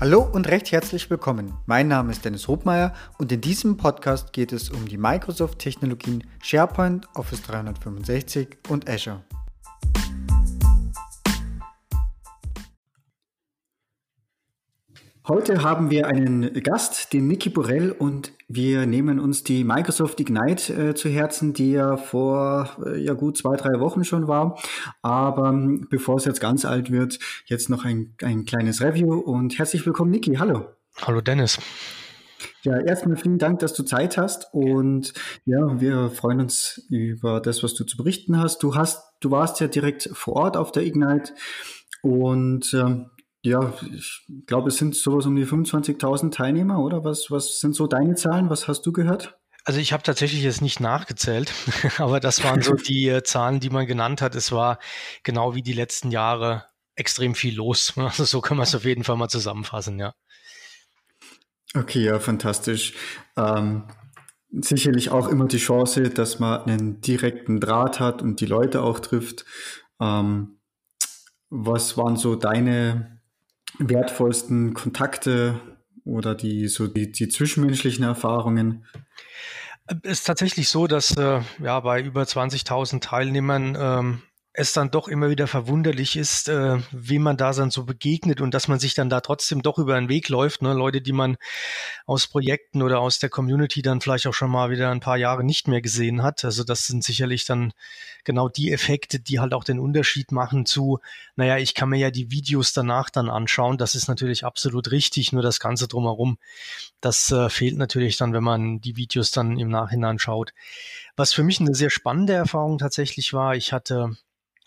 Hallo und recht herzlich willkommen. Mein Name ist Dennis Hobmeier und in diesem Podcast geht es um die Microsoft-Technologien SharePoint, Office 365 und Azure. Heute haben wir einen Gast, den Niki Borell, und wir nehmen uns die Microsoft Ignite äh, zu Herzen, die ja vor äh, ja gut zwei, drei Wochen schon war. Aber ähm, bevor es jetzt ganz alt wird, jetzt noch ein, ein kleines Review und herzlich willkommen, Niki. Hallo. Hallo, Dennis. Ja, erstmal vielen Dank, dass du Zeit hast und ja, wir freuen uns über das, was du zu berichten hast. Du hast, du warst ja direkt vor Ort auf der Ignite und ähm, ja, ich glaube, es sind sowas um die 25.000 Teilnehmer, oder? Was, was sind so deine Zahlen? Was hast du gehört? Also ich habe tatsächlich jetzt nicht nachgezählt, aber das waren so die äh, Zahlen, die man genannt hat. Es war genau wie die letzten Jahre extrem viel los. Also so kann man es auf jeden Fall mal zusammenfassen, ja. Okay, ja, fantastisch. Ähm, sicherlich auch immer die Chance, dass man einen direkten Draht hat und die Leute auch trifft. Ähm, was waren so deine wertvollsten Kontakte oder die so die, die zwischenmenschlichen Erfahrungen? Es ist tatsächlich so, dass äh, ja bei über 20.000 Teilnehmern ähm, es dann doch immer wieder verwunderlich ist, äh, wie man da dann so begegnet und dass man sich dann da trotzdem doch über den Weg läuft. Ne? Leute, die man aus Projekten oder aus der Community dann vielleicht auch schon mal wieder ein paar Jahre nicht mehr gesehen hat. Also das sind sicherlich dann genau die Effekte, die halt auch den Unterschied machen zu, naja, ich kann mir ja die Videos danach dann anschauen. Das ist natürlich absolut richtig, nur das Ganze drumherum. Das äh, fehlt natürlich dann, wenn man die Videos dann im Nachhinein schaut. Was für mich eine sehr spannende Erfahrung tatsächlich war, ich hatte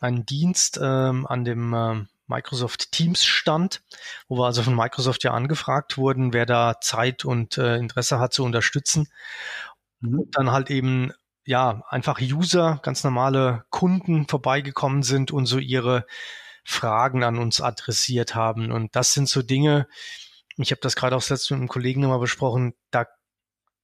einen Dienst ähm, an dem äh, Microsoft Teams stand, wo wir also von Microsoft ja angefragt wurden, wer da Zeit und äh, Interesse hat zu unterstützen. Mhm. Und dann halt eben ja einfach User, ganz normale Kunden vorbeigekommen sind und so ihre Fragen an uns adressiert haben. Und das sind so Dinge, ich habe das gerade auch selbst mit einem Kollegen nochmal besprochen, da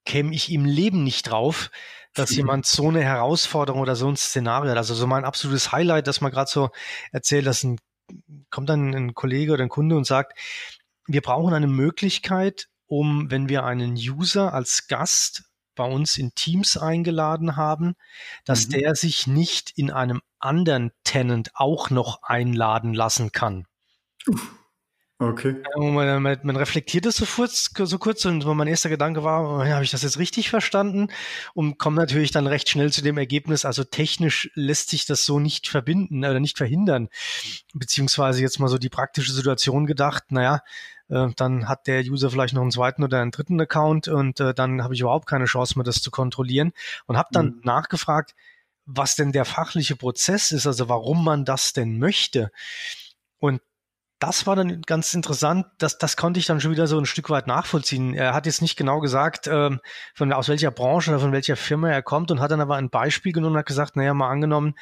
käme ich im Leben nicht drauf, dass jemand so eine Herausforderung oder so ein Szenario hat. Also so mein absolutes Highlight, dass man gerade so erzählt, dass ein, kommt dann ein Kollege oder ein Kunde und sagt, wir brauchen eine Möglichkeit, um, wenn wir einen User als Gast bei uns in Teams eingeladen haben, dass mhm. der sich nicht in einem anderen Tenant auch noch einladen lassen kann. Uff. Okay. Man, man, man, reflektiert es so kurz, so kurz und mein erster Gedanke war, oh, habe ich das jetzt richtig verstanden? Und kommt natürlich dann recht schnell zu dem Ergebnis, also technisch lässt sich das so nicht verbinden oder nicht verhindern. Beziehungsweise jetzt mal so die praktische Situation gedacht, naja, äh, dann hat der User vielleicht noch einen zweiten oder einen dritten Account und äh, dann habe ich überhaupt keine Chance mehr, das zu kontrollieren. Und habe dann mhm. nachgefragt, was denn der fachliche Prozess ist, also warum man das denn möchte. Und das war dann ganz interessant. Das, das konnte ich dann schon wieder so ein Stück weit nachvollziehen. Er hat jetzt nicht genau gesagt, ähm, von aus welcher Branche oder von welcher Firma er kommt und hat dann aber ein Beispiel genommen und hat gesagt, naja, mal angenommen,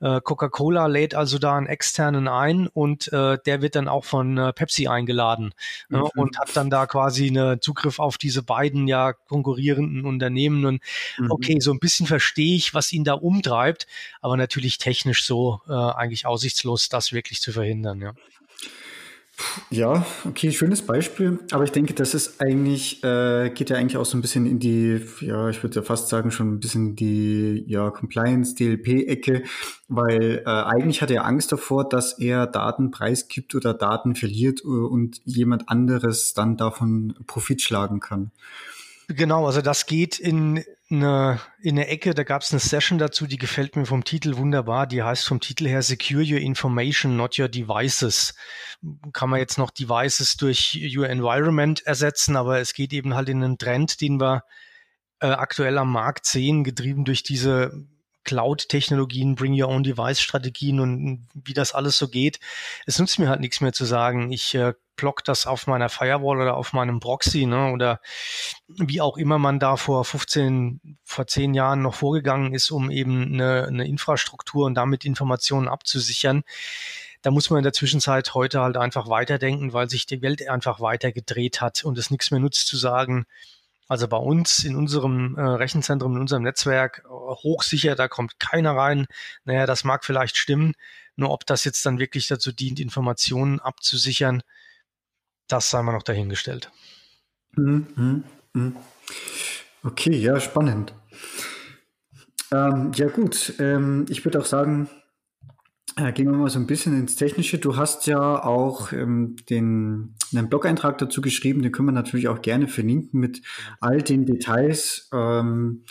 äh, Coca-Cola lädt also da einen externen ein und äh, der wird dann auch von äh, Pepsi eingeladen mhm. ja, und hat dann da quasi einen Zugriff auf diese beiden ja konkurrierenden Unternehmen. Und mhm. okay, so ein bisschen verstehe ich, was ihn da umtreibt, aber natürlich technisch so äh, eigentlich aussichtslos, das wirklich zu verhindern. Ja. Ja, okay, schönes Beispiel. Aber ich denke, das ist eigentlich, äh, geht ja eigentlich auch so ein bisschen in die, ja, ich würde ja fast sagen, schon ein bisschen die, ja, Compliance, DLP-Ecke, weil äh, eigentlich hat er Angst davor, dass er Daten preisgibt oder Daten verliert äh, und jemand anderes dann davon Profit schlagen kann. Genau, also das geht in eine, in eine Ecke, da gab es eine Session dazu, die gefällt mir vom Titel wunderbar. Die heißt vom Titel her Secure Your Information, not your devices. Kann man jetzt noch Devices durch Your Environment ersetzen, aber es geht eben halt in einen Trend, den wir äh, aktuell am Markt sehen, getrieben durch diese Cloud-Technologien, Bring Your Own Device-Strategien und wie das alles so geht. Es nutzt mir halt nichts mehr zu sagen. Ich äh, block das auf meiner Firewall oder auf meinem Proxy, ne, oder wie auch immer man da vor 15, vor 10 Jahren noch vorgegangen ist, um eben eine, eine Infrastruktur und damit Informationen abzusichern. Da muss man in der Zwischenzeit heute halt einfach weiterdenken, weil sich die Welt einfach weiter gedreht hat und es nichts mehr nutzt zu sagen, also bei uns in unserem äh, Rechenzentrum, in unserem Netzwerk, äh, hochsicher, da kommt keiner rein. Naja, das mag vielleicht stimmen, nur ob das jetzt dann wirklich dazu dient, Informationen abzusichern, das sei mal noch dahingestellt. Mhm, mhm, mhm. Okay, ja, spannend. Ähm, ja gut, ähm, ich würde auch sagen, äh, gehen wir mal so ein bisschen ins Technische. Du hast ja auch ähm, den, einen Blog-Eintrag dazu geschrieben, den können wir natürlich auch gerne verlinken mit all den Details. Ähm,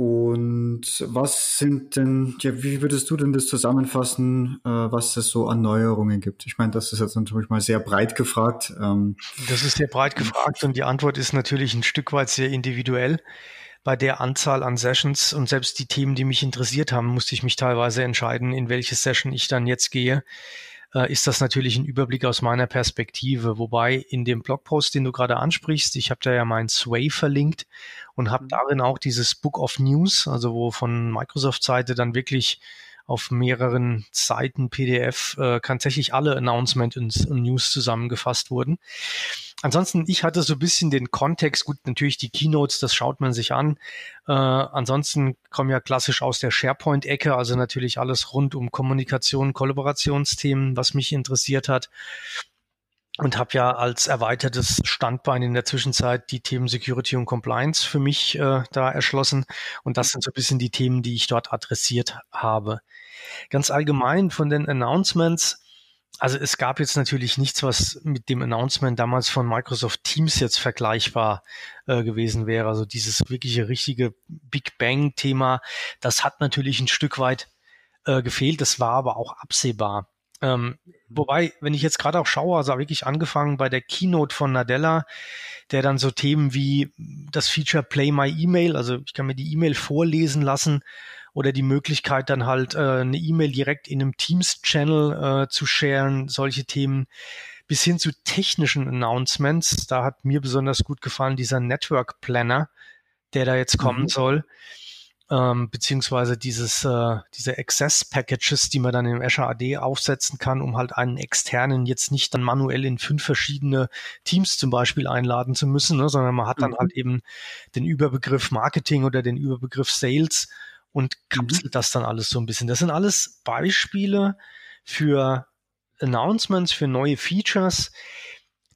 und was sind denn, ja, wie würdest du denn das zusammenfassen, äh, was es so an Neuerungen gibt? Ich meine, das ist jetzt natürlich mal sehr breit gefragt. Ähm, das ist sehr breit gefragt und die Antwort ist natürlich ein Stück weit sehr individuell bei der Anzahl an Sessions und selbst die Themen, die mich interessiert haben, musste ich mich teilweise entscheiden, in welche Session ich dann jetzt gehe. Äh, ist das natürlich ein Überblick aus meiner Perspektive. Wobei in dem Blogpost, den du gerade ansprichst, ich habe da ja mein Sway verlinkt und habe mhm. darin auch dieses Book of News, also wo von Microsoft-Seite dann wirklich auf mehreren Seiten PDF äh, tatsächlich alle Announcements und News zusammengefasst wurden. Ansonsten, ich hatte so ein bisschen den Kontext, gut, natürlich die Keynotes, das schaut man sich an. Äh, ansonsten komme ja klassisch aus der SharePoint-Ecke, also natürlich alles rund um Kommunikation, Kollaborationsthemen, was mich interessiert hat. Und habe ja als erweitertes Standbein in der Zwischenzeit die Themen Security und Compliance für mich äh, da erschlossen. Und das sind so ein bisschen die Themen, die ich dort adressiert habe. Ganz allgemein von den Announcements also es gab jetzt natürlich nichts, was mit dem Announcement damals von Microsoft Teams jetzt vergleichbar äh, gewesen wäre. Also dieses wirkliche richtige Big Bang-Thema, das hat natürlich ein Stück weit äh, gefehlt. Das war aber auch absehbar. Ähm, wobei, wenn ich jetzt gerade auch schaue, also wirklich angefangen bei der Keynote von Nadella, der dann so Themen wie das Feature Play My Email, also ich kann mir die E-Mail vorlesen lassen oder die Möglichkeit dann halt äh, eine E-Mail direkt in einem Teams-Channel äh, zu sharen, solche Themen bis hin zu technischen Announcements. Da hat mir besonders gut gefallen dieser Network Planner, der da jetzt kommen mhm. soll. Ähm, beziehungsweise dieses, äh, diese Access Packages, die man dann im Azure AD aufsetzen kann, um halt einen externen jetzt nicht dann manuell in fünf verschiedene Teams zum Beispiel einladen zu müssen, ne, sondern man hat dann mhm. halt eben den Überbegriff Marketing oder den Überbegriff Sales und kapselt mhm. das dann alles so ein bisschen. Das sind alles Beispiele für Announcements, für neue Features,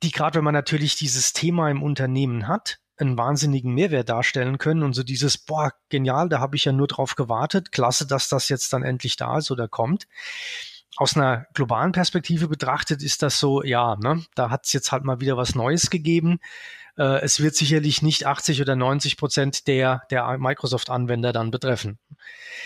die gerade wenn man natürlich dieses Thema im Unternehmen hat, einen wahnsinnigen Mehrwert darstellen können und so dieses, boah, genial, da habe ich ja nur drauf gewartet, klasse, dass das jetzt dann endlich da ist oder kommt. Aus einer globalen Perspektive betrachtet ist das so, ja, ne, da hat es jetzt halt mal wieder was Neues gegeben. Äh, es wird sicherlich nicht 80 oder 90 Prozent der, der Microsoft-Anwender dann betreffen.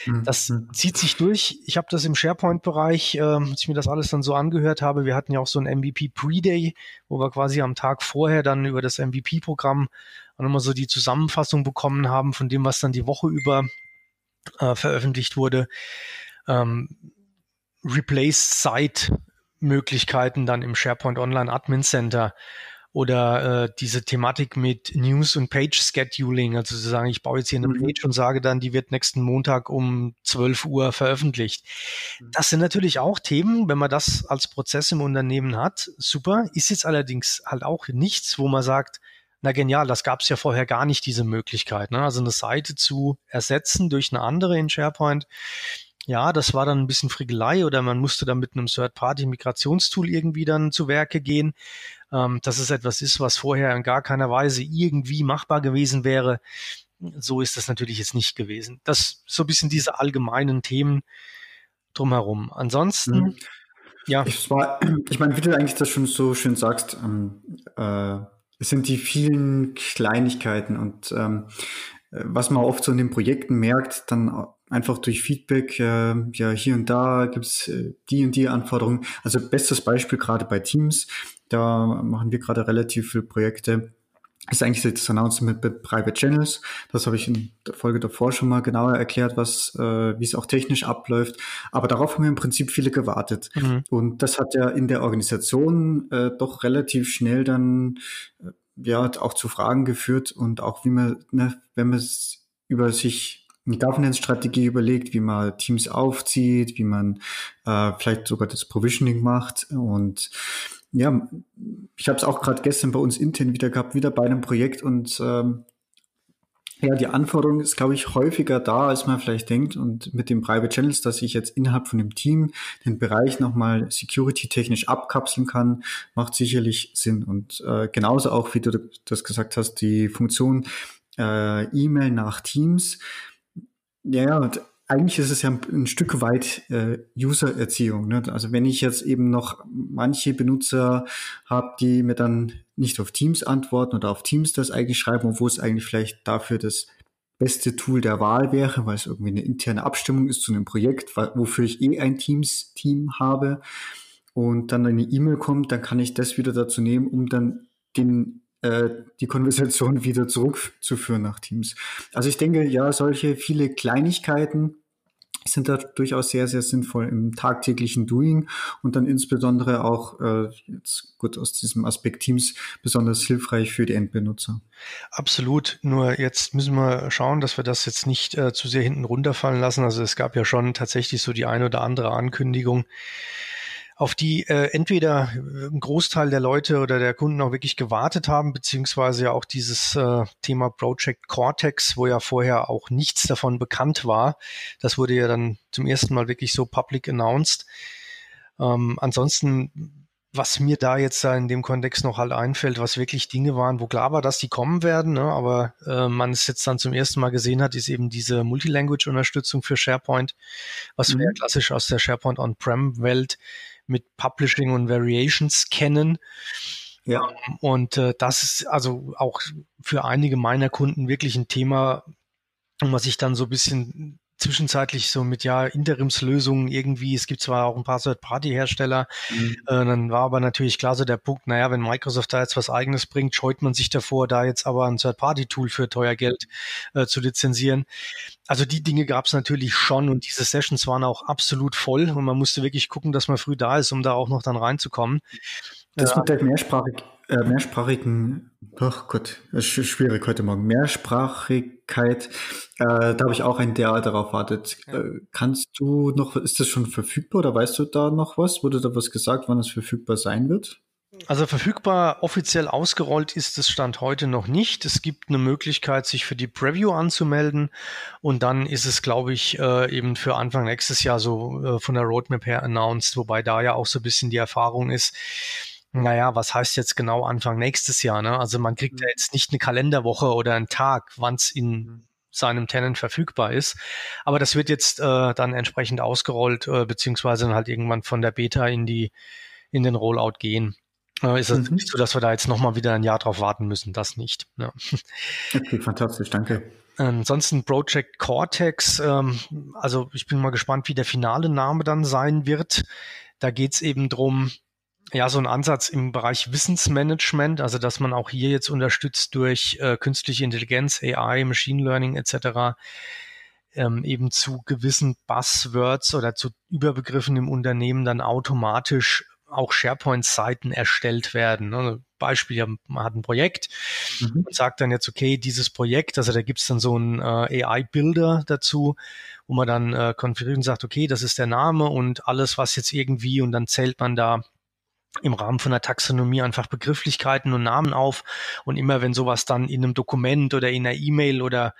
Mhm. Das mhm. zieht sich durch. Ich habe das im SharePoint-Bereich, äh, als ich mir das alles dann so angehört habe, wir hatten ja auch so ein MVP Pre-Day, wo wir quasi am Tag vorher dann über das MVP-Programm nochmal so die Zusammenfassung bekommen haben von dem, was dann die Woche über äh, veröffentlicht wurde. Ähm, Replace Site Möglichkeiten dann im SharePoint Online Admin Center oder äh, diese Thematik mit News und Page Scheduling, also zu sagen, ich baue jetzt hier eine mhm. Page und sage dann, die wird nächsten Montag um 12 Uhr veröffentlicht. Mhm. Das sind natürlich auch Themen, wenn man das als Prozess im Unternehmen hat, super, ist jetzt allerdings halt auch nichts, wo man sagt, na genial, das gab es ja vorher gar nicht, diese Möglichkeit. Ne? Also eine Seite zu ersetzen durch eine andere in SharePoint, ja, das war dann ein bisschen Frickelei oder man musste dann mit einem Third-Party-Migrationstool irgendwie dann zu Werke gehen ähm, dass es etwas ist, was vorher in gar keiner Weise irgendwie machbar gewesen wäre. So ist das natürlich jetzt nicht gewesen. Das so ein bisschen diese allgemeinen Themen drumherum. Ansonsten, mhm. ja. Ich, war, ich meine, wie du eigentlich das schon so schön sagst, ähm, äh, es sind die vielen Kleinigkeiten und ähm, was man oft so in den Projekten merkt, dann einfach durch Feedback, äh, ja, hier und da gibt's äh, die und die Anforderungen. Also bestes Beispiel gerade bei Teams, da machen wir gerade relativ viele Projekte. Das ist eigentlich das Announcement mit Private Channels. Das habe ich in der Folge davor schon mal genauer erklärt, was, äh, wie es auch technisch abläuft. Aber darauf haben wir im Prinzip viele gewartet. Mhm. Und das hat ja in der Organisation äh, doch relativ schnell dann äh, ja auch zu Fragen geführt und auch wie man, ne, wenn man es über sich Governance-Strategie überlegt, wie man Teams aufzieht, wie man äh, vielleicht sogar das Provisioning macht und ja, ich habe es auch gerade gestern bei uns intern wieder gehabt, wieder bei einem Projekt und ähm, Ja, die Anforderung ist, glaube ich, häufiger da, als man vielleicht denkt. Und mit den Private Channels, dass ich jetzt innerhalb von dem Team den Bereich nochmal security-technisch abkapseln kann, macht sicherlich Sinn. Und äh, genauso auch, wie du das gesagt hast, die Funktion äh, E-Mail nach Teams. Ja, und eigentlich ist es ja ein, Stück weit äh, User-Erziehung. Ne? Also wenn ich jetzt eben noch manche Benutzer habe, die mir dann nicht auf Teams antworten oder auf Teams das eigentlich schreiben, obwohl es eigentlich vielleicht dafür das beste Tool der Wahl wäre, weil es irgendwie eine interne Abstimmung ist zu einem Projekt, wofür ich eh ein Teams-Team habe und dann eine E-Mail kommt, dann kann ich das wieder dazu nehmen, um dann den äh, die Konversation wieder zurückzuführen nach Teams. Also ich denke, ja, solche viele Kleinigkeiten sind da durchaus sehr, sehr sinnvoll im tagtäglichen Doing und dann insbesondere auch äh, jetzt gut aus diesem Aspekt Teams besonders hilfreich für die Endbenutzer. Absolut. Nur jetzt müssen wir schauen, dass wir das jetzt nicht äh, zu sehr hinten runterfallen lassen. Also es gab ja schon tatsächlich so die eine oder andere Ankündigung, auf die äh, entweder ein Großteil der Leute oder der Kunden auch wirklich gewartet haben, beziehungsweise ja auch dieses äh, Thema Project Cortex, wo ja vorher auch nichts davon bekannt war. Das wurde ja dann zum ersten Mal wirklich so public announced. Ähm, ansonsten was mir da jetzt da in dem Kontext noch halt einfällt, was wirklich Dinge waren, wo klar war, dass die kommen werden, ne, aber äh, man es jetzt dann zum ersten Mal gesehen hat, ist eben diese Multilanguage-Unterstützung für SharePoint, was mhm. wir ja klassisch aus der SharePoint On-Prem-Welt mit Publishing und Variations kennen. Ja. Und äh, das ist also auch für einige meiner Kunden wirklich ein Thema, was ich dann so ein bisschen zwischenzeitlich so mit ja Interimslösungen irgendwie. Es gibt zwar auch ein paar Third-Party-Hersteller, mhm. äh, dann war aber natürlich klar so der Punkt, naja, wenn Microsoft da jetzt was eigenes bringt, scheut man sich davor, da jetzt aber ein Third-Party-Tool für teuer Geld äh, zu lizenzieren. Also die Dinge gab es natürlich schon und diese Sessions waren auch absolut voll und man musste wirklich gucken, dass man früh da ist, um da auch noch dann reinzukommen. Das mit der Mehrsprachig, äh, mehrsprachigen, ach Gott, ist schwierig heute Morgen, Mehrsprachigkeit, äh, da habe ich auch ein DA darauf wartet. Ja. Äh, kannst du noch, ist das schon verfügbar oder weißt du da noch was? Wurde da was gesagt, wann es verfügbar sein wird? Also verfügbar offiziell ausgerollt ist es Stand heute noch nicht. Es gibt eine Möglichkeit, sich für die Preview anzumelden und dann ist es, glaube ich, äh, eben für Anfang nächstes Jahr so äh, von der Roadmap her announced, wobei da ja auch so ein bisschen die Erfahrung ist, naja, was heißt jetzt genau Anfang nächstes Jahr? Ne? Also man kriegt mhm. ja jetzt nicht eine Kalenderwoche oder einen Tag, wann es in mhm. seinem Tenant verfügbar ist. Aber das wird jetzt äh, dann entsprechend ausgerollt, äh, beziehungsweise dann halt irgendwann von der Beta in die in den Rollout gehen. Äh, ist es mhm. nicht so, dass wir da jetzt nochmal wieder ein Jahr drauf warten müssen, das nicht. Ja. Okay, fantastisch, danke. Ansonsten Project Cortex, ähm, also ich bin mal gespannt, wie der finale Name dann sein wird. Da geht's eben drum ja, so ein Ansatz im Bereich Wissensmanagement, also dass man auch hier jetzt unterstützt durch äh, künstliche Intelligenz, AI, Machine Learning etc. Ähm, eben zu gewissen Buzzwords oder zu Überbegriffen im Unternehmen dann automatisch auch SharePoint-Seiten erstellt werden. Also Beispiel, man hat ein Projekt mhm. und sagt dann jetzt, okay, dieses Projekt, also da gibt's dann so einen äh, AI-Builder dazu, wo man dann äh, konfiguriert und sagt, okay, das ist der Name und alles, was jetzt irgendwie, und dann zählt man da im Rahmen von der Taxonomie einfach Begrifflichkeiten und Namen auf. Und immer wenn sowas dann in einem Dokument oder in einer E-Mail oder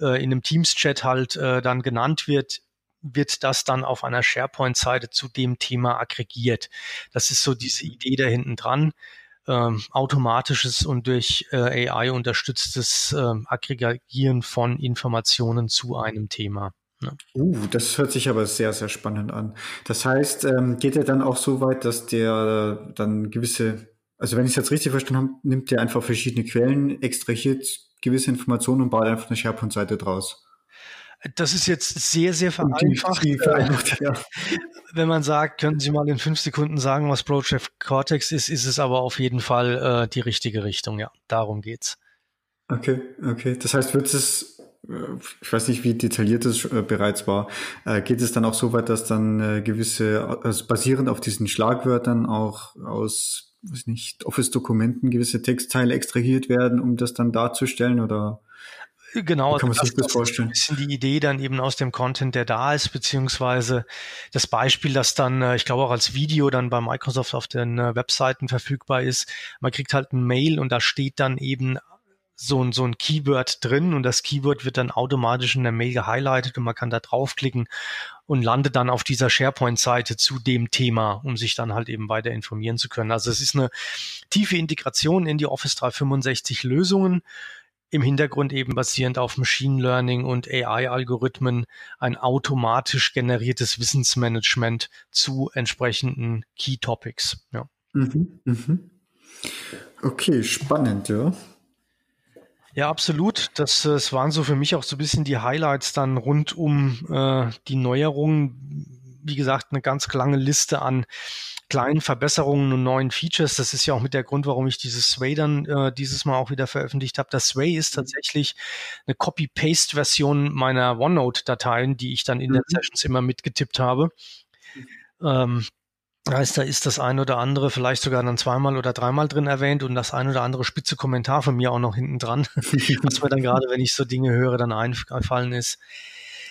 äh, in einem Teams-Chat halt äh, dann genannt wird, wird das dann auf einer SharePoint-Seite zu dem Thema aggregiert. Das ist so diese Idee da hinten dran. Ähm, automatisches und durch äh, AI unterstütztes äh, Aggregieren von Informationen zu einem Thema. Ja. Uh, das hört sich aber sehr, sehr spannend an. Das heißt, ähm, geht er dann auch so weit, dass der dann gewisse, also wenn ich es jetzt richtig verstanden habe, nimmt der einfach verschiedene Quellen, extrahiert gewisse Informationen und baut einfach eine SharePoint-Seite draus? Das ist jetzt sehr, sehr vereinfacht. Vereinfacht ja. Wenn man sagt, können Sie mal in fünf Sekunden sagen, was Project Cortex ist, ist es aber auf jeden Fall äh, die richtige Richtung. Ja, darum geht's. Okay, okay. Das heißt, wird es äh, ich weiß nicht, wie detailliert es äh, bereits war, äh, geht es dann auch so weit, dass dann gewisse, also basierend auf diesen Schlagwörtern auch aus, weiß nicht, Office-Dokumenten gewisse Textteile extrahiert werden, um das dann darzustellen oder? Genau, kann man also sich das, das vorstellen? ist ein bisschen die Idee dann eben aus dem Content, der da ist, beziehungsweise das Beispiel, das dann, ich glaube auch als Video dann bei Microsoft auf den Webseiten verfügbar ist. Man kriegt halt ein Mail und da steht dann eben so ein, so ein Keyword drin und das Keyword wird dann automatisch in der Mail gehighlightet und man kann da draufklicken und landet dann auf dieser SharePoint-Seite zu dem Thema, um sich dann halt eben weiter informieren zu können. Also es ist eine tiefe Integration in die Office 365 Lösungen im Hintergrund eben basierend auf Machine Learning und AI-Algorithmen ein automatisch generiertes Wissensmanagement zu entsprechenden Key Topics. Ja. Mhm, mhm. Okay, spannend, ja. Ja, absolut. Das, das waren so für mich auch so ein bisschen die Highlights dann rund um äh, die Neuerungen. Wie gesagt, eine ganz lange Liste an kleinen Verbesserungen und neuen Features. Das ist ja auch mit der Grund, warum ich dieses Sway dann äh, dieses Mal auch wieder veröffentlicht habe. Das Sway ist mhm. tatsächlich eine Copy-Paste-Version meiner OneNote-Dateien, die ich dann in mhm. den Sessions immer mitgetippt habe. Mhm. Ähm, Heißt, da ist das ein oder andere vielleicht sogar dann zweimal oder dreimal drin erwähnt und das ein oder andere spitze Kommentar von mir auch noch hinten dran, was mir dann gerade, wenn ich so Dinge höre, dann einfallen ist.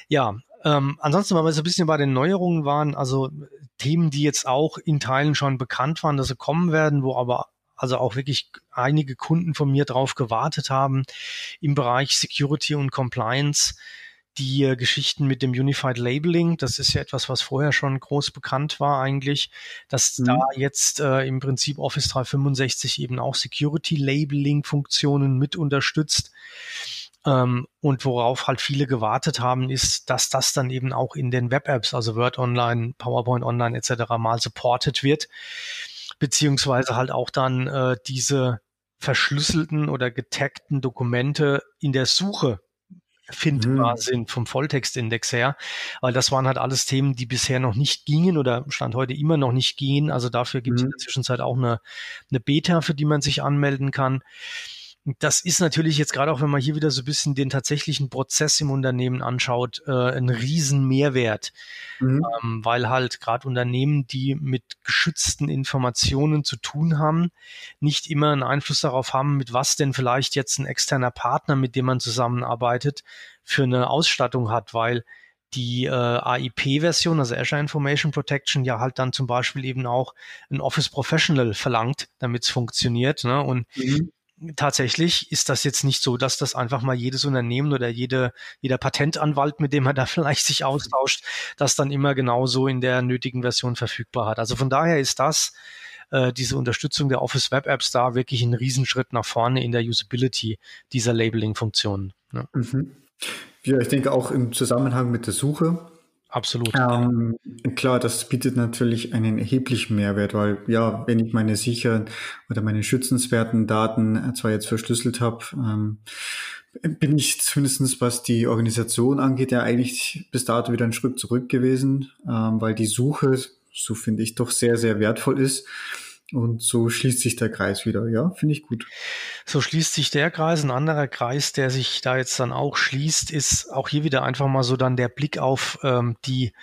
Ja, ähm, ansonsten, weil wir so ein bisschen bei den Neuerungen waren, also Themen, die jetzt auch in Teilen schon bekannt waren, dass sie kommen werden, wo aber also auch wirklich einige Kunden von mir drauf gewartet haben im Bereich Security und Compliance die äh, Geschichten mit dem Unified Labeling, das ist ja etwas, was vorher schon groß bekannt war eigentlich, dass mhm. da jetzt äh, im Prinzip Office 365 eben auch Security Labeling Funktionen mit unterstützt. Ähm, und worauf halt viele gewartet haben, ist, dass das dann eben auch in den Web-Apps, also Word Online, PowerPoint Online etc. mal supported wird, beziehungsweise halt auch dann äh, diese verschlüsselten oder getaggten Dokumente in der Suche findbar mhm. sind vom Volltextindex her. Weil das waren halt alles Themen, die bisher noch nicht gingen oder Stand heute immer noch nicht gingen. Also dafür gibt es mhm. in der Zwischenzeit auch eine, eine Beta, für die man sich anmelden kann. Das ist natürlich jetzt gerade auch, wenn man hier wieder so ein bisschen den tatsächlichen Prozess im Unternehmen anschaut, äh, ein Riesenmehrwert, mhm. ähm, weil halt gerade Unternehmen, die mit geschützten Informationen zu tun haben, nicht immer einen Einfluss darauf haben, mit was denn vielleicht jetzt ein externer Partner, mit dem man zusammenarbeitet, für eine Ausstattung hat, weil die äh, AIP-Version, also Azure Information Protection, ja halt dann zum Beispiel eben auch ein Office Professional verlangt, damit es funktioniert. Ne? Und mhm tatsächlich ist das jetzt nicht so, dass das einfach mal jedes Unternehmen oder jede, jeder Patentanwalt, mit dem man da vielleicht sich austauscht, das dann immer genauso in der nötigen Version verfügbar hat. Also von daher ist das, äh, diese Unterstützung der Office Web Apps da wirklich ein Riesenschritt nach vorne in der Usability dieser Labeling-Funktionen. Ja. Mhm. ja, ich denke auch im Zusammenhang mit der Suche Absolut. Ähm, klar, das bietet natürlich einen erheblichen Mehrwert, weil ja, wenn ich meine sicheren oder meine schützenswerten Daten zwar jetzt verschlüsselt habe, ähm, bin ich zumindestens was die Organisation angeht, ja eigentlich bis dato wieder einen Schritt zurück gewesen, ähm, weil die Suche, so finde ich, doch sehr, sehr wertvoll ist. Und so schließt sich der Kreis wieder. Ja, finde ich gut. So schließt sich der Kreis. Ein anderer Kreis, der sich da jetzt dann auch schließt, ist auch hier wieder einfach mal so dann der Blick auf ähm, die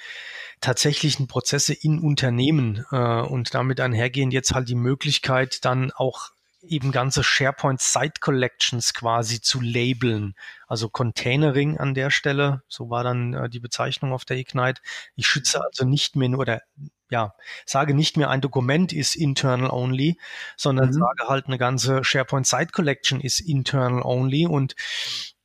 tatsächlichen Prozesse in Unternehmen äh, und damit einhergehend jetzt halt die Möglichkeit, dann auch eben ganze SharePoint Site Collections quasi zu labeln. Also Containering an der Stelle, so war dann äh, die Bezeichnung auf der Ignite. Ich schütze also nicht mehr nur oder ja, sage nicht mehr ein Dokument ist internal only, sondern mhm. sage halt eine ganze SharePoint Site Collection ist internal only und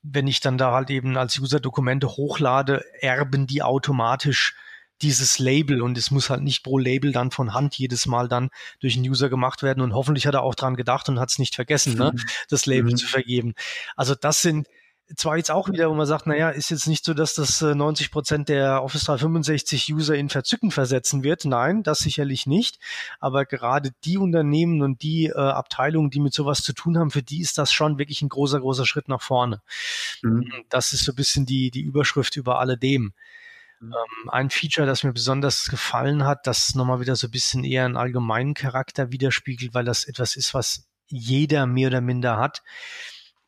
wenn ich dann da halt eben als User Dokumente hochlade, erben die automatisch dieses Label und es muss halt nicht pro Label dann von Hand jedes Mal dann durch einen User gemacht werden und hoffentlich hat er auch dran gedacht und hat es nicht vergessen, ne, mhm. das Label mhm. zu vergeben. Also das sind zwar jetzt auch wieder, wo man sagt, naja, ist jetzt nicht so, dass das 90 äh, Prozent der Office 365 User in Verzücken versetzen wird. Nein, das sicherlich nicht. Aber gerade die Unternehmen und die äh, Abteilungen, die mit sowas zu tun haben, für die ist das schon wirklich ein großer, großer Schritt nach vorne. Mhm. Das ist so ein bisschen die, die Überschrift über alledem. Mhm. Ähm, ein Feature, das mir besonders gefallen hat, das nochmal wieder so ein bisschen eher einen allgemeinen Charakter widerspiegelt, weil das etwas ist, was jeder mehr oder minder hat,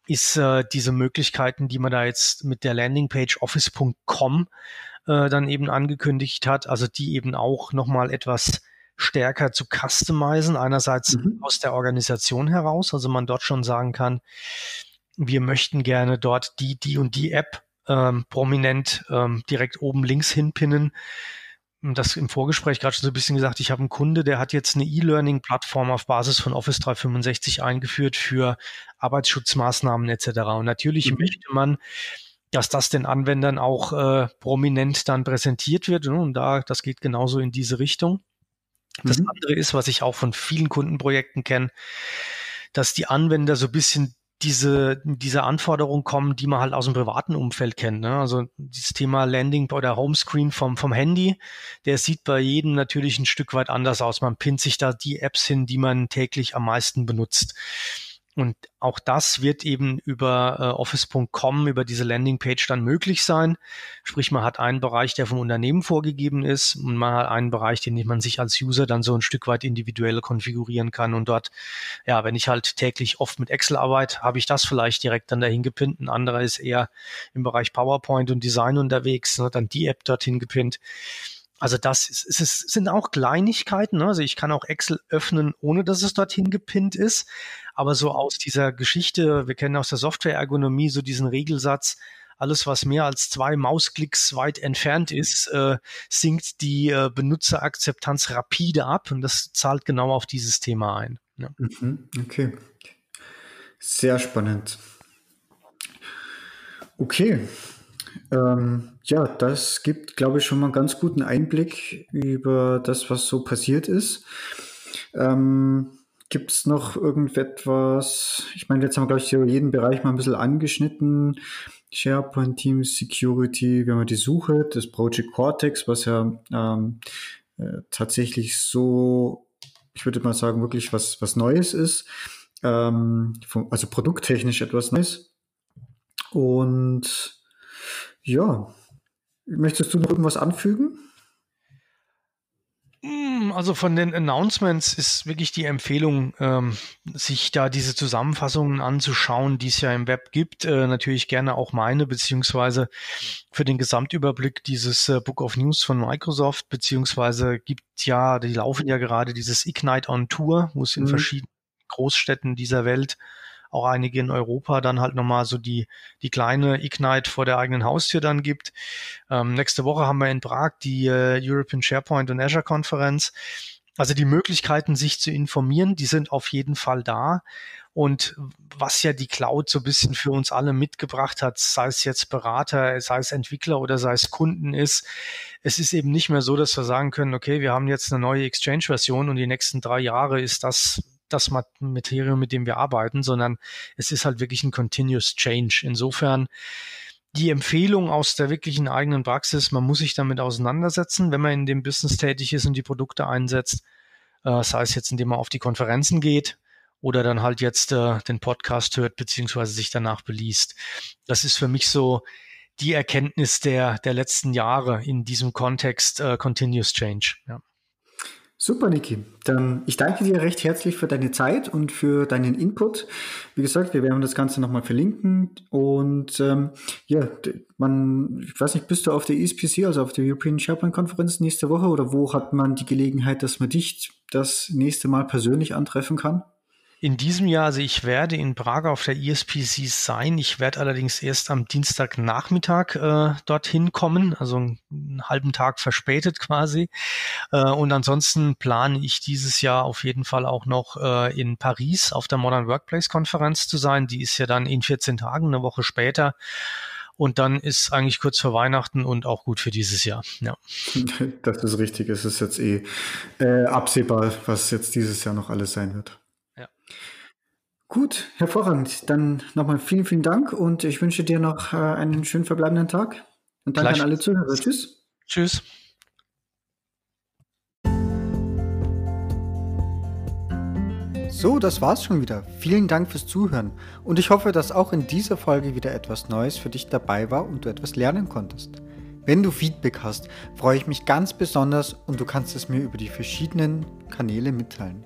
ist äh, diese Möglichkeiten, die man da jetzt mit der Landingpage office.com äh, dann eben angekündigt hat, also die eben auch nochmal etwas stärker zu customizen, einerseits mhm. aus der Organisation heraus, also man dort schon sagen kann, wir möchten gerne dort die, die und die App ähm, prominent ähm, direkt oben links hinpinnen. Das im Vorgespräch gerade schon so ein bisschen gesagt, ich habe einen Kunde, der hat jetzt eine E-Learning-Plattform auf Basis von Office 365 eingeführt für Arbeitsschutzmaßnahmen etc. Und natürlich mhm. möchte man, dass das den Anwendern auch äh, prominent dann präsentiert wird. Ne? Und da, das geht genauso in diese Richtung. Das mhm. andere ist, was ich auch von vielen Kundenprojekten kenne, dass die Anwender so ein bisschen diese, diese Anforderungen kommen, die man halt aus dem privaten Umfeld kennt. Ne? Also dieses Thema Landing oder Homescreen vom, vom Handy, der sieht bei jedem natürlich ein Stück weit anders aus. Man pinnt sich da die Apps hin, die man täglich am meisten benutzt. Und auch das wird eben über äh, Office.com, über diese Landingpage dann möglich sein. Sprich, man hat einen Bereich, der vom Unternehmen vorgegeben ist und man hat einen Bereich, den man sich als User dann so ein Stück weit individuell konfigurieren kann. Und dort, ja, wenn ich halt täglich oft mit Excel arbeite, habe ich das vielleicht direkt dann dahin gepinnt. Ein anderer ist eher im Bereich PowerPoint und Design unterwegs, ne, dann die App dorthin gepinnt. Also das ist, es ist, sind auch Kleinigkeiten. Ne? Also ich kann auch Excel öffnen, ohne dass es dorthin gepinnt ist. Aber so aus dieser Geschichte, wir kennen aus der Software-Ergonomie so diesen Regelsatz, alles, was mehr als zwei Mausklicks weit entfernt ist, äh, sinkt die äh, Benutzerakzeptanz rapide ab. Und das zahlt genau auf dieses Thema ein. Ja. Mhm, okay. Sehr spannend. Okay, ähm, ja, das gibt, glaube ich, schon mal einen ganz guten Einblick über das, was so passiert ist. Ähm, gibt es noch irgendetwas? Ich meine, jetzt haben wir, glaube ich, jeden Bereich mal ein bisschen angeschnitten. SharePoint Teams, Security, wir haben die Suche, das Project Cortex, was ja ähm, äh, tatsächlich so, ich würde mal sagen, wirklich was, was Neues ist. Ähm, vom, also produkttechnisch etwas Neues. Und ja. Möchtest du noch irgendwas anfügen? Hm, also von den Announcements ist wirklich die Empfehlung, ähm, sich da diese Zusammenfassungen anzuschauen, die es ja im Web gibt. Äh, natürlich gerne auch meine, beziehungsweise für den Gesamtüberblick dieses äh, Book of News von Microsoft, beziehungsweise gibt ja, die laufen ja gerade dieses Ignite on Tour, wo es in mhm. verschiedenen Großstädten dieser Welt auch einige in Europa dann halt nochmal so die, die kleine Ignite vor der eigenen Haustür dann gibt. Ähm, nächste Woche haben wir in Prag die äh, European SharePoint und Azure Konferenz. Also die Möglichkeiten, sich zu informieren, die sind auf jeden Fall da. Und was ja die Cloud so ein bisschen für uns alle mitgebracht hat, sei es jetzt Berater, sei es Entwickler oder sei es Kunden ist, es ist eben nicht mehr so, dass wir sagen können, okay, wir haben jetzt eine neue Exchange-Version und die nächsten drei Jahre ist das das Material, mit dem wir arbeiten, sondern es ist halt wirklich ein Continuous Change. Insofern die Empfehlung aus der wirklichen eigenen Praxis, man muss sich damit auseinandersetzen, wenn man in dem Business tätig ist und die Produkte einsetzt, äh, sei es jetzt, indem man auf die Konferenzen geht oder dann halt jetzt äh, den Podcast hört, beziehungsweise sich danach beliest. Das ist für mich so die Erkenntnis der, der letzten Jahre in diesem Kontext äh, Continuous Change. Ja. Super, Niki. Dann ich danke dir recht herzlich für deine Zeit und für deinen Input. Wie gesagt, wir werden das Ganze nochmal verlinken. Und ähm, ja, man, ich weiß nicht, bist du auf der ESPC, also auf der European SharePoint Konferenz nächste Woche oder wo hat man die Gelegenheit, dass man dich das nächste Mal persönlich antreffen kann? In diesem Jahr, also ich werde in Prag auf der ESPC sein. Ich werde allerdings erst am Dienstagnachmittag äh, dorthin kommen, also einen halben Tag verspätet quasi. Äh, und ansonsten plane ich dieses Jahr auf jeden Fall auch noch äh, in Paris auf der Modern Workplace Konferenz zu sein. Die ist ja dann in 14 Tagen, eine Woche später. Und dann ist eigentlich kurz vor Weihnachten und auch gut für dieses Jahr. Ja. Das ist richtig. Es ist jetzt eh äh, absehbar, was jetzt dieses Jahr noch alles sein wird. Gut, hervorragend. Dann nochmal vielen, vielen Dank und ich wünsche dir noch äh, einen schönen verbleibenden Tag. Und danke an alle Zuhörer. Tschüss. Tschüss. So, das war's schon wieder. Vielen Dank fürs Zuhören und ich hoffe, dass auch in dieser Folge wieder etwas Neues für dich dabei war und du etwas lernen konntest. Wenn du Feedback hast, freue ich mich ganz besonders und du kannst es mir über die verschiedenen Kanäle mitteilen.